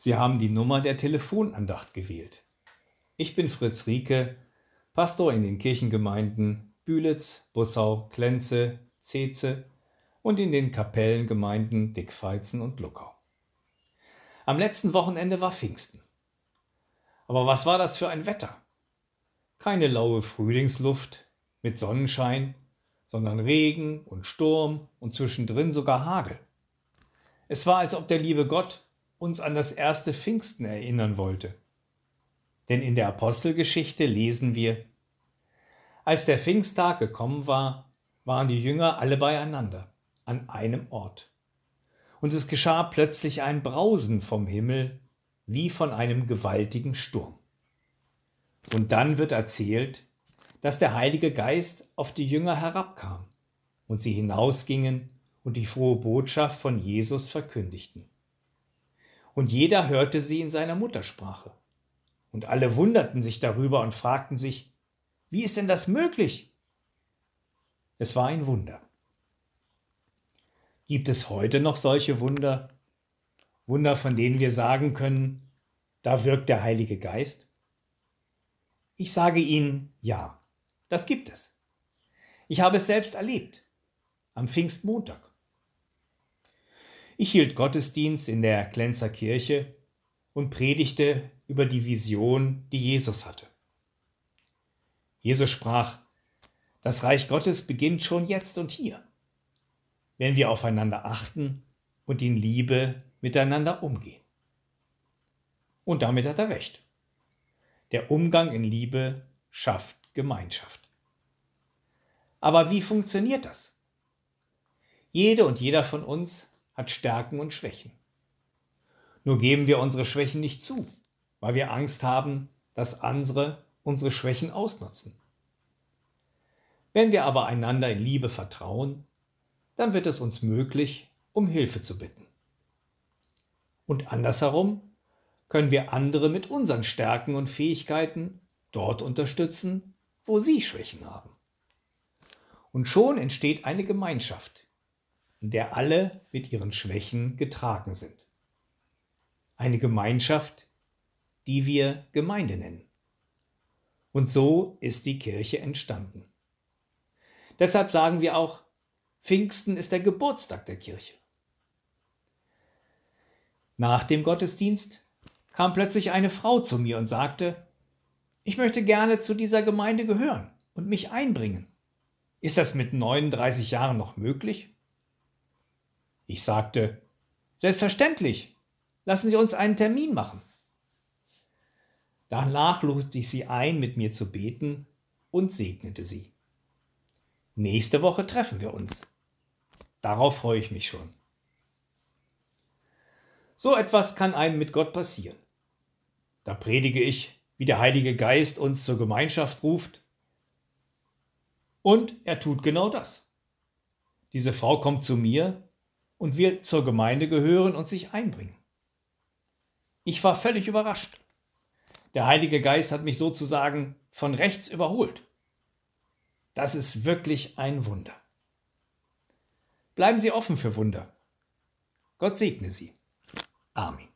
Sie haben die Nummer der Telefonandacht gewählt. Ich bin Fritz Rieke, Pastor in den Kirchengemeinden Bühlitz, Bussau, Klenze, Zeze und in den Kapellengemeinden Dickfeizen und Luckau. Am letzten Wochenende war Pfingsten. Aber was war das für ein Wetter? Keine laue Frühlingsluft mit Sonnenschein, sondern Regen und Sturm und zwischendrin sogar Hagel. Es war, als ob der liebe Gott uns an das erste Pfingsten erinnern wollte. Denn in der Apostelgeschichte lesen wir, als der Pfingsttag gekommen war, waren die Jünger alle beieinander, an einem Ort. Und es geschah plötzlich ein Brausen vom Himmel, wie von einem gewaltigen Sturm. Und dann wird erzählt, dass der Heilige Geist auf die Jünger herabkam und sie hinausgingen und die frohe Botschaft von Jesus verkündigten. Und jeder hörte sie in seiner Muttersprache. Und alle wunderten sich darüber und fragten sich, wie ist denn das möglich? Es war ein Wunder. Gibt es heute noch solche Wunder? Wunder, von denen wir sagen können, da wirkt der Heilige Geist? Ich sage Ihnen ja. Das gibt es. Ich habe es selbst erlebt. Am Pfingstmontag. Ich hielt Gottesdienst in der Klenzer Kirche und predigte über die Vision, die Jesus hatte. Jesus sprach, das Reich Gottes beginnt schon jetzt und hier, wenn wir aufeinander achten und in Liebe miteinander umgehen. Und damit hat er recht. Der Umgang in Liebe schafft Gemeinschaft. Aber wie funktioniert das? Jede und jeder von uns hat Stärken und Schwächen. Nur geben wir unsere Schwächen nicht zu, weil wir Angst haben, dass andere unsere Schwächen ausnutzen. Wenn wir aber einander in Liebe vertrauen, dann wird es uns möglich, um Hilfe zu bitten. Und andersherum können wir andere mit unseren Stärken und Fähigkeiten dort unterstützen, wo sie Schwächen haben. Und schon entsteht eine Gemeinschaft, in der alle mit ihren Schwächen getragen sind. Eine Gemeinschaft, die wir Gemeinde nennen. Und so ist die Kirche entstanden. Deshalb sagen wir auch, Pfingsten ist der Geburtstag der Kirche. Nach dem Gottesdienst kam plötzlich eine Frau zu mir und sagte, ich möchte gerne zu dieser Gemeinde gehören und mich einbringen. Ist das mit 39 Jahren noch möglich? Ich sagte, selbstverständlich, lassen Sie uns einen Termin machen. Danach lud ich sie ein, mit mir zu beten und segnete sie. Nächste Woche treffen wir uns. Darauf freue ich mich schon. So etwas kann einem mit Gott passieren. Da predige ich wie der Heilige Geist uns zur Gemeinschaft ruft. Und er tut genau das. Diese Frau kommt zu mir und wird zur Gemeinde gehören und sich einbringen. Ich war völlig überrascht. Der Heilige Geist hat mich sozusagen von rechts überholt. Das ist wirklich ein Wunder. Bleiben Sie offen für Wunder. Gott segne Sie. Amen.